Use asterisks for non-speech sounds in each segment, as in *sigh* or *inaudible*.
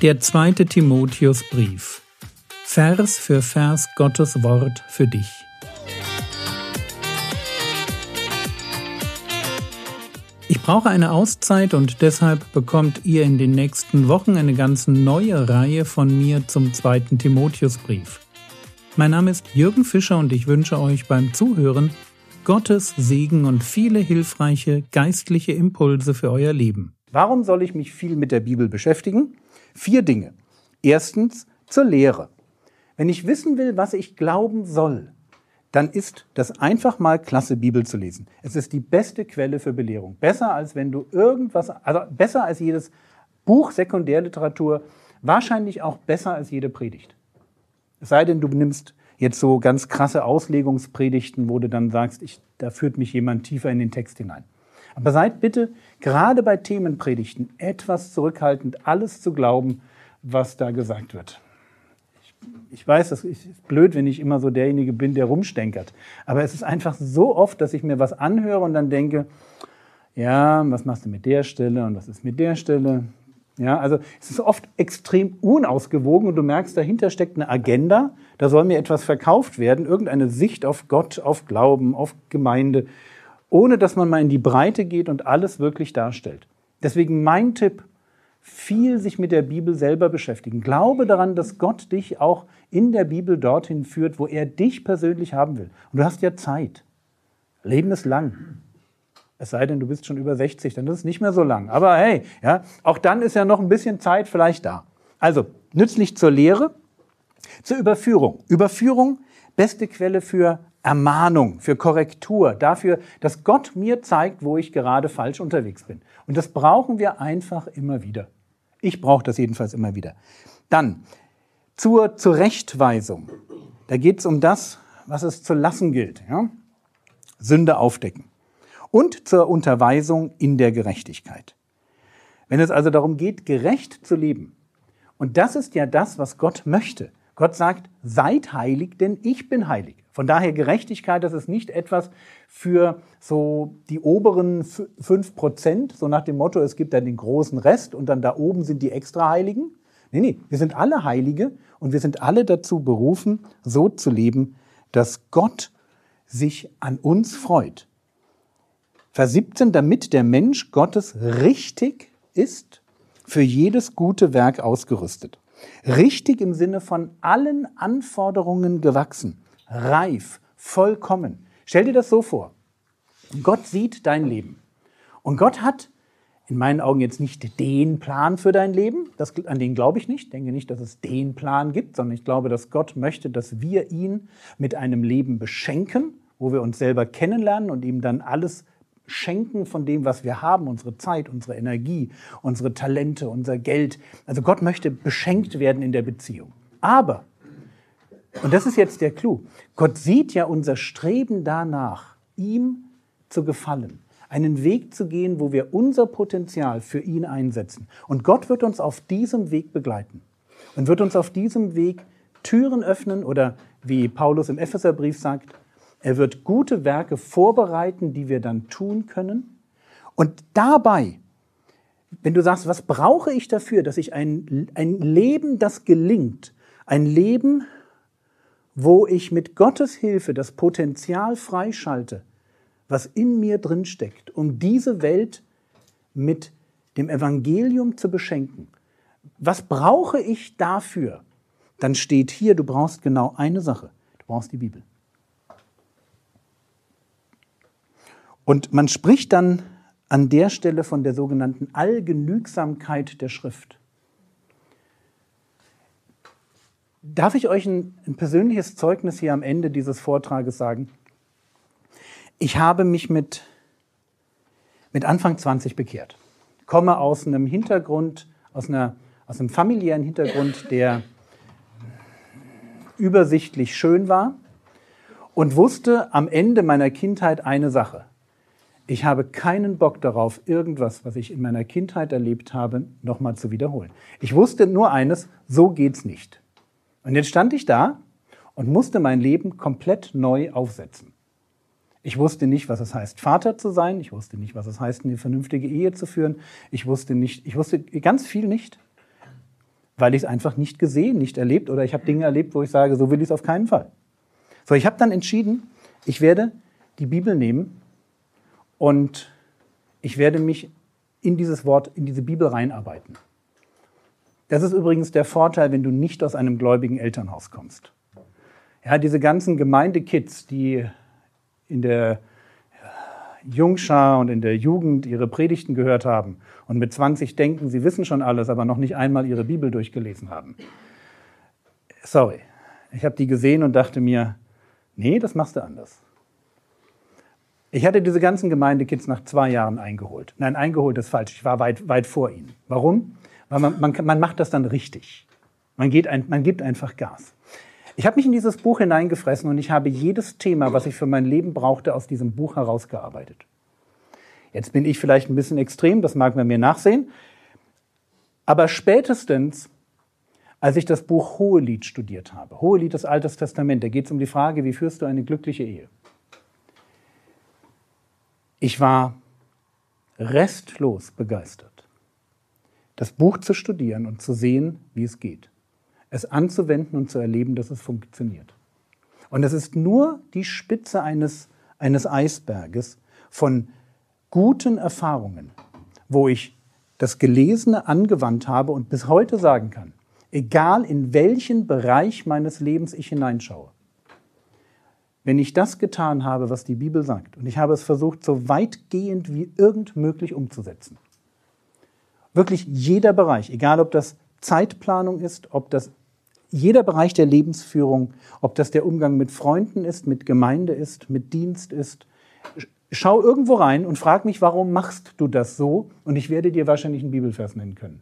Der zweite Timotheusbrief. Vers für Vers Gottes Wort für dich. Ich brauche eine Auszeit und deshalb bekommt ihr in den nächsten Wochen eine ganz neue Reihe von mir zum zweiten Timotheusbrief. Mein Name ist Jürgen Fischer und ich wünsche euch beim Zuhören Gottes Segen und viele hilfreiche geistliche Impulse für euer Leben. Warum soll ich mich viel mit der Bibel beschäftigen? Vier Dinge. Erstens zur Lehre. Wenn ich wissen will, was ich glauben soll, dann ist das einfach mal klasse, Bibel zu lesen. Es ist die beste Quelle für Belehrung. Besser als wenn du irgendwas, also besser als jedes Buch Sekundärliteratur, wahrscheinlich auch besser als jede Predigt. Es sei denn, du nimmst jetzt so ganz krasse Auslegungspredigten, wo du dann sagst, ich, da führt mich jemand tiefer in den Text hinein. Aber seid bitte gerade bei Themenpredigten etwas zurückhaltend, alles zu glauben, was da gesagt wird. Ich, ich weiß, das ist blöd, wenn ich immer so derjenige bin, der rumstenkert. Aber es ist einfach so oft, dass ich mir was anhöre und dann denke, ja, was machst du mit der Stelle und was ist mit der Stelle? Ja, also es ist oft extrem unausgewogen und du merkst, dahinter steckt eine Agenda. Da soll mir etwas verkauft werden, irgendeine Sicht auf Gott, auf Glauben, auf Gemeinde ohne dass man mal in die Breite geht und alles wirklich darstellt. Deswegen mein Tipp, viel sich mit der Bibel selber beschäftigen. Glaube daran, dass Gott dich auch in der Bibel dorthin führt, wo er dich persönlich haben will. Und du hast ja Zeit. Leben ist lang. Es sei denn, du bist schon über 60, dann ist es nicht mehr so lang. Aber hey, ja, auch dann ist ja noch ein bisschen Zeit vielleicht da. Also, nützlich zur Lehre, zur Überführung. Überführung, beste Quelle für Ermahnung, für Korrektur, dafür, dass Gott mir zeigt, wo ich gerade falsch unterwegs bin. Und das brauchen wir einfach immer wieder. Ich brauche das jedenfalls immer wieder. Dann zur Zurechtweisung. Da geht es um das, was es zu lassen gilt. Ja? Sünde aufdecken. Und zur Unterweisung in der Gerechtigkeit. Wenn es also darum geht, gerecht zu leben, und das ist ja das, was Gott möchte. Gott sagt, seid heilig, denn ich bin heilig. Von daher Gerechtigkeit, das ist nicht etwas für so die oberen fünf Prozent, so nach dem Motto, es gibt dann den großen Rest und dann da oben sind die extra Heiligen. Nee, nee, wir sind alle Heilige und wir sind alle dazu berufen, so zu leben, dass Gott sich an uns freut. Vers 17, damit der Mensch Gottes richtig ist, für jedes gute Werk ausgerüstet. Richtig im Sinne von allen Anforderungen gewachsen reif, vollkommen. Stell dir das so vor. Gott sieht dein Leben. Und Gott hat in meinen Augen jetzt nicht den Plan für dein Leben. Das, an den glaube ich nicht. Ich denke nicht, dass es den Plan gibt, sondern ich glaube, dass Gott möchte, dass wir ihn mit einem Leben beschenken, wo wir uns selber kennenlernen und ihm dann alles schenken von dem, was wir haben, unsere Zeit, unsere Energie, unsere Talente, unser Geld. Also Gott möchte beschenkt werden in der Beziehung. Aber und das ist jetzt der Clou. Gott sieht ja unser Streben danach, ihm zu gefallen, einen Weg zu gehen, wo wir unser Potenzial für ihn einsetzen. Und Gott wird uns auf diesem Weg begleiten und wird uns auf diesem Weg Türen öffnen oder wie Paulus im Epheserbrief sagt, er wird gute Werke vorbereiten, die wir dann tun können. Und dabei, wenn du sagst, was brauche ich dafür, dass ich ein, ein Leben, das gelingt, ein Leben, wo ich mit Gottes Hilfe das Potenzial freischalte, was in mir drin steckt, um diese Welt mit dem Evangelium zu beschenken. Was brauche ich dafür? Dann steht hier, du brauchst genau eine Sache. Du brauchst die Bibel. Und man spricht dann an der Stelle von der sogenannten Allgenügsamkeit der Schrift. Darf ich euch ein, ein, persönliches Zeugnis hier am Ende dieses Vortrages sagen? Ich habe mich mit, mit Anfang 20 bekehrt. Komme aus einem Hintergrund, aus, einer, aus einem familiären Hintergrund, der übersichtlich schön war und wusste am Ende meiner Kindheit eine Sache. Ich habe keinen Bock darauf, irgendwas, was ich in meiner Kindheit erlebt habe, nochmal zu wiederholen. Ich wusste nur eines, so geht's nicht. Und jetzt stand ich da und musste mein Leben komplett neu aufsetzen. Ich wusste nicht, was es heißt, Vater zu sein. Ich wusste nicht, was es heißt, eine vernünftige Ehe zu führen. Ich wusste nicht, ich wusste ganz viel nicht. weil ich es einfach nicht gesehen, nicht erlebt oder ich habe Dinge erlebt, wo ich sage, so will ich es auf keinen Fall. So, ich habe dann entschieden, ich werde die Bibel nehmen und ich werde mich in dieses Wort, in diese Bibel reinarbeiten. Das ist übrigens der Vorteil, wenn du nicht aus einem gläubigen Elternhaus kommst. Ja, diese ganzen Gemeindekids, die in der Jungschar und in der Jugend ihre Predigten gehört haben und mit 20 denken, sie wissen schon alles, aber noch nicht einmal ihre Bibel durchgelesen haben. Sorry, ich habe die gesehen und dachte mir, nee, das machst du anders. Ich hatte diese ganzen Gemeindekids nach zwei Jahren eingeholt. Nein, eingeholt ist falsch. Ich war weit, weit vor ihnen. Warum? Weil man, man, man macht das dann richtig. Man, geht ein, man gibt einfach Gas. Ich habe mich in dieses Buch hineingefressen und ich habe jedes Thema, was ich für mein Leben brauchte, aus diesem Buch herausgearbeitet. Jetzt bin ich vielleicht ein bisschen extrem, das mag man mir nachsehen. Aber spätestens, als ich das Buch Hohelied studiert habe, Hohelied des Altes Testament, da geht es um die Frage, wie führst du eine glückliche Ehe? Ich war restlos begeistert, das Buch zu studieren und zu sehen, wie es geht es anzuwenden und zu erleben, dass es funktioniert. Und es ist nur die Spitze eines, eines Eisberges von guten Erfahrungen, wo ich das Gelesene angewandt habe und bis heute sagen kann, egal in welchen Bereich meines Lebens ich hineinschaue, wenn ich das getan habe, was die Bibel sagt, und ich habe es versucht, so weitgehend wie irgend möglich umzusetzen, wirklich jeder Bereich, egal ob das Zeitplanung ist, ob das jeder Bereich der Lebensführung, ob das der Umgang mit Freunden ist, mit Gemeinde ist, mit Dienst ist, schau irgendwo rein und frag mich, warum machst du das so? Und ich werde dir wahrscheinlich einen Bibelvers nennen können.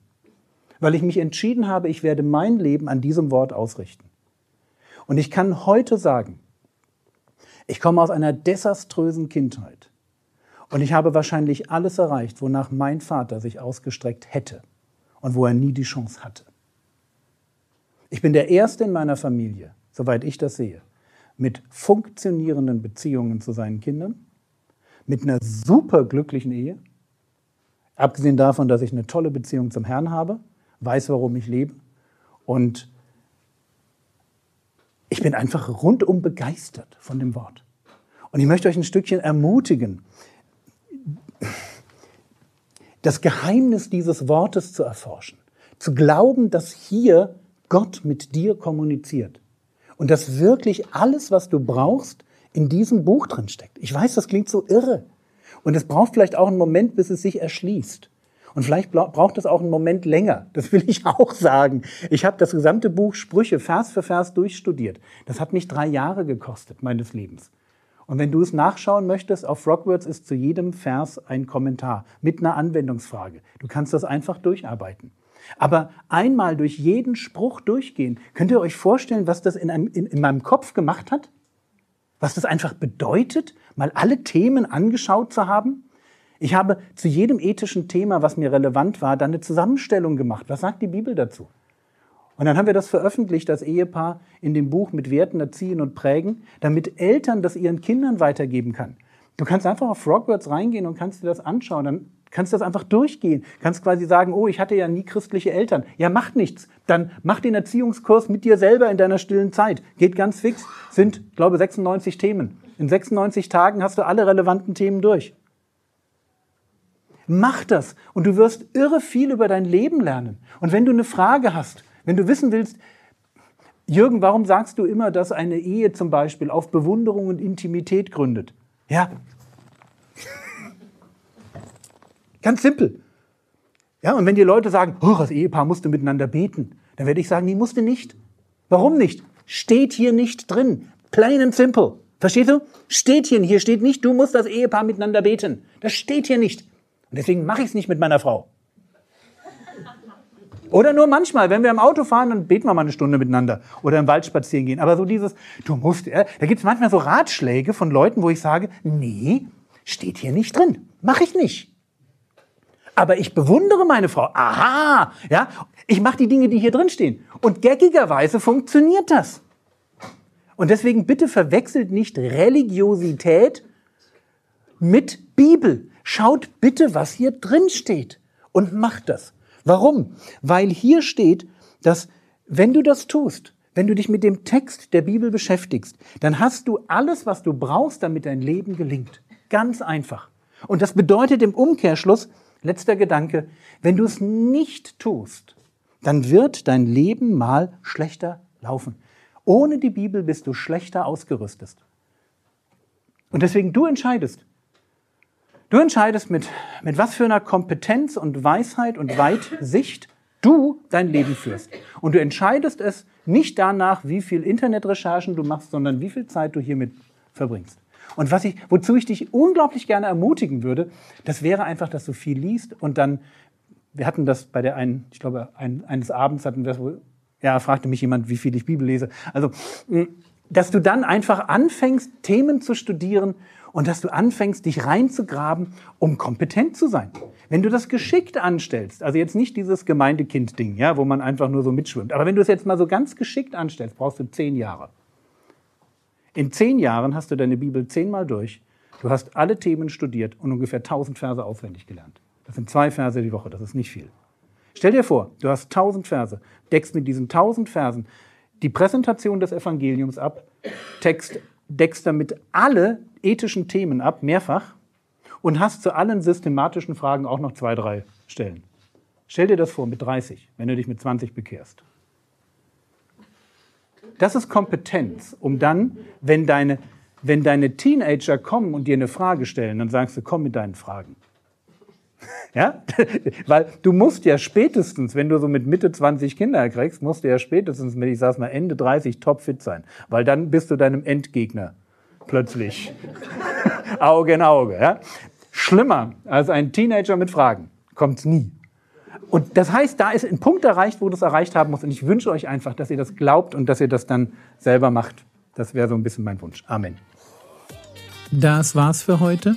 Weil ich mich entschieden habe, ich werde mein Leben an diesem Wort ausrichten. Und ich kann heute sagen, ich komme aus einer desaströsen Kindheit. Und ich habe wahrscheinlich alles erreicht, wonach mein Vater sich ausgestreckt hätte und wo er nie die Chance hatte. Ich bin der Erste in meiner Familie, soweit ich das sehe, mit funktionierenden Beziehungen zu seinen Kindern, mit einer superglücklichen Ehe, abgesehen davon, dass ich eine tolle Beziehung zum Herrn habe, weiß, warum ich lebe und ich bin einfach rundum begeistert von dem Wort. Und ich möchte euch ein Stückchen ermutigen, das Geheimnis dieses Wortes zu erforschen, zu glauben, dass hier Gott mit dir kommuniziert. Und dass wirklich alles, was du brauchst, in diesem Buch drin steckt. Ich weiß, das klingt so irre. Und es braucht vielleicht auch einen Moment, bis es sich erschließt. Und vielleicht braucht es auch einen Moment länger. *laughs* Das will ich auch sagen. Ich habe das gesamte Buch Sprüche Vers für Vers durchstudiert. Das hat mich drei Jahre gekostet meines Lebens. Und wenn du es nachschauen möchtest, auf Rockwords ist zu jedem Vers ein Kommentar mit einer Anwendungsfrage. Du kannst das einfach durcharbeiten. Aber einmal durch jeden Spruch durchgehen, könnt ihr euch vorstellen, was das in, einem, in, in meinem Kopf gemacht hat? Was das einfach bedeutet, mal alle Themen angeschaut zu haben? Ich habe zu jedem ethischen Thema, was mir relevant war, dann eine Zusammenstellung gemacht. Was sagt die Bibel dazu? Und dann haben wir das veröffentlicht als Ehepaar in dem Buch mit Werten erziehen und prägen, damit Eltern das ihren Kindern weitergeben kann. Du kannst einfach auf Frogwords reingehen und kannst dir das anschauen. Dann Kannst das einfach durchgehen. Kannst quasi sagen, oh, ich hatte ja nie christliche Eltern. Ja, macht nichts. Dann mach den Erziehungskurs mit dir selber in deiner stillen Zeit. Geht ganz fix. Sind, glaube 96 Themen. In 96 Tagen hast du alle relevanten Themen durch. Mach das und du wirst irre viel über dein Leben lernen. Und wenn du eine Frage hast, wenn du wissen willst, Jürgen, warum sagst du immer, dass eine Ehe zum Beispiel auf Bewunderung und Intimität gründet? Ja, *laughs* Ganz simpel. Ja, und wenn die Leute sagen, oh, das Ehepaar musste miteinander beten, dann werde ich sagen, nee, musste nicht. Warum nicht? Steht hier nicht drin. Plain and simple. Verstehst du? Steht hier, hier steht nicht, du musst das Ehepaar miteinander beten. Das steht hier nicht. Und deswegen mache ich es nicht mit meiner Frau. Oder nur manchmal, wenn wir im Auto fahren, dann beten wir mal eine Stunde miteinander oder im Wald spazieren gehen. Aber so dieses, du musst, da gibt es manchmal so Ratschläge von Leuten, wo ich sage, nee, steht hier nicht drin. Mache ich nicht aber ich bewundere meine Frau. Aha, ja, ich mache die Dinge, die hier drin stehen. Und geckigerweise funktioniert das. Und deswegen bitte verwechselt nicht Religiosität mit Bibel. Schaut bitte, was hier drin steht und macht das. Warum? Weil hier steht, dass wenn du das tust, wenn du dich mit dem Text der Bibel beschäftigst, dann hast du alles, was du brauchst, damit dein Leben gelingt. Ganz einfach. Und das bedeutet im Umkehrschluss, letzter Gedanke, wenn du es nicht tust, dann wird dein Leben mal schlechter laufen. Ohne die Bibel bist du schlechter ausgerüstet. Und deswegen du entscheidest. Du entscheidest mit, mit was für einer Kompetenz und Weisheit und Weitsicht du dein Leben führst. Und du entscheidest es nicht danach, wie viel Internetrecherchen du machst, sondern wie viel Zeit du hiermit verbringst. Und was ich, wozu ich dich unglaublich gerne ermutigen würde, das wäre einfach, dass du viel liest und dann, wir hatten das bei der einen, ich glaube, ein, eines Abends hatten wir das wohl, ja, fragte mich jemand, wie viel ich Bibel lese. Also, dass du dann einfach anfängst, Themen zu studieren und dass du anfängst, dich reinzugraben, um kompetent zu sein. Wenn du das geschickt anstellst, also jetzt nicht dieses Gemeindekind-Ding, ja, wo man einfach nur so mitschwimmt, aber wenn du es jetzt mal so ganz geschickt anstellst, brauchst du zehn Jahre. In zehn Jahren hast du deine Bibel zehnmal durch, du hast alle Themen studiert und ungefähr tausend Verse auswendig gelernt. Das sind zwei Verse die Woche, das ist nicht viel. Stell dir vor, du hast tausend Verse, deckst mit diesen tausend Versen die Präsentation des Evangeliums ab, Text, deckst damit alle ethischen Themen ab, mehrfach, und hast zu allen systematischen Fragen auch noch zwei, drei Stellen. Stell dir das vor mit 30, wenn du dich mit 20 bekehrst. Das ist Kompetenz, um dann, wenn deine, wenn deine Teenager kommen und dir eine Frage stellen, dann sagst du, komm mit deinen Fragen. Ja? *laughs* Weil du musst ja spätestens, wenn du so mit Mitte 20 Kinder kriegst, musst du ja spätestens mit, ich sag's mal, Ende 30 topfit sein. Weil dann bist du deinem Endgegner plötzlich *laughs* Auge in Auge. Ja? Schlimmer als ein Teenager mit Fragen kommt's nie. Und das heißt, da ist ein Punkt erreicht, wo du es erreicht haben musst. Und ich wünsche euch einfach, dass ihr das glaubt und dass ihr das dann selber macht. Das wäre so ein bisschen mein Wunsch. Amen. Das war's für heute.